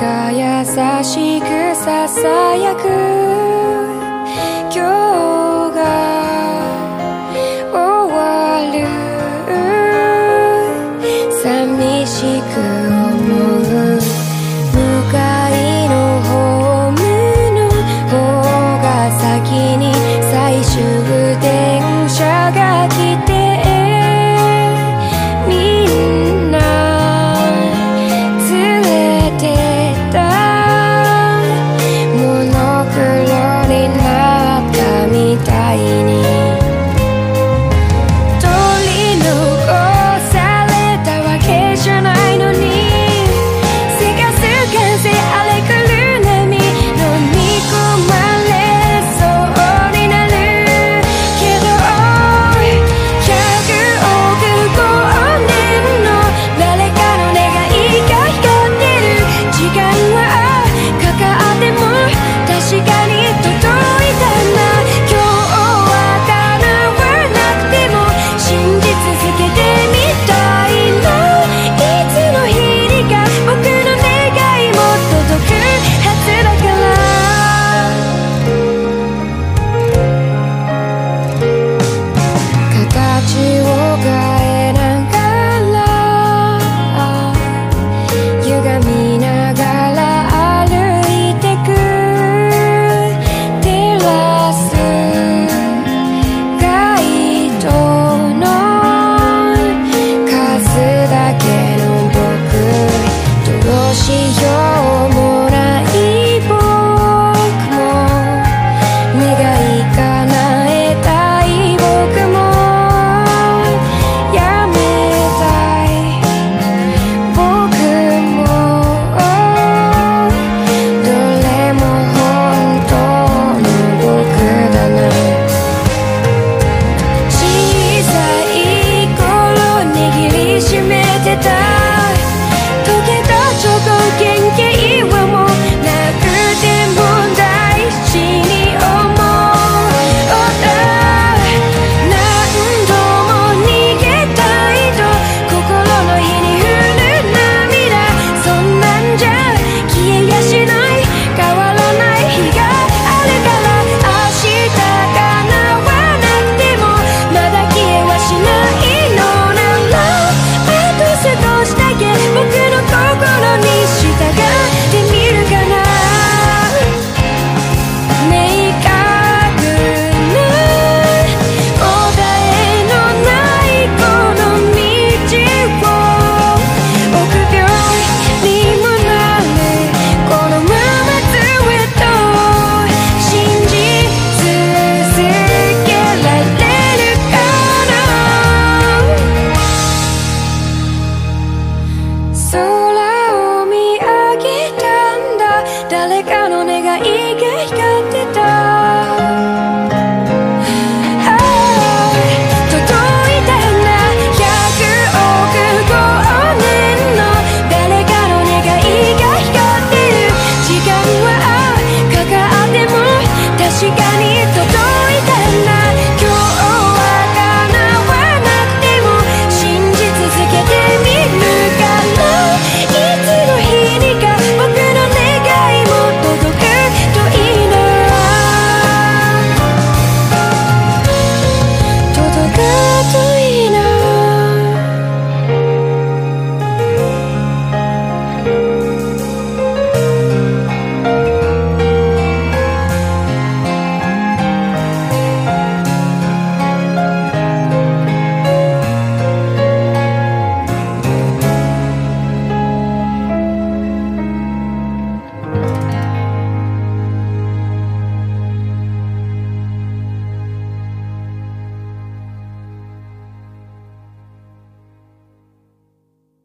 が優しくささやく今日が終わる。寂しく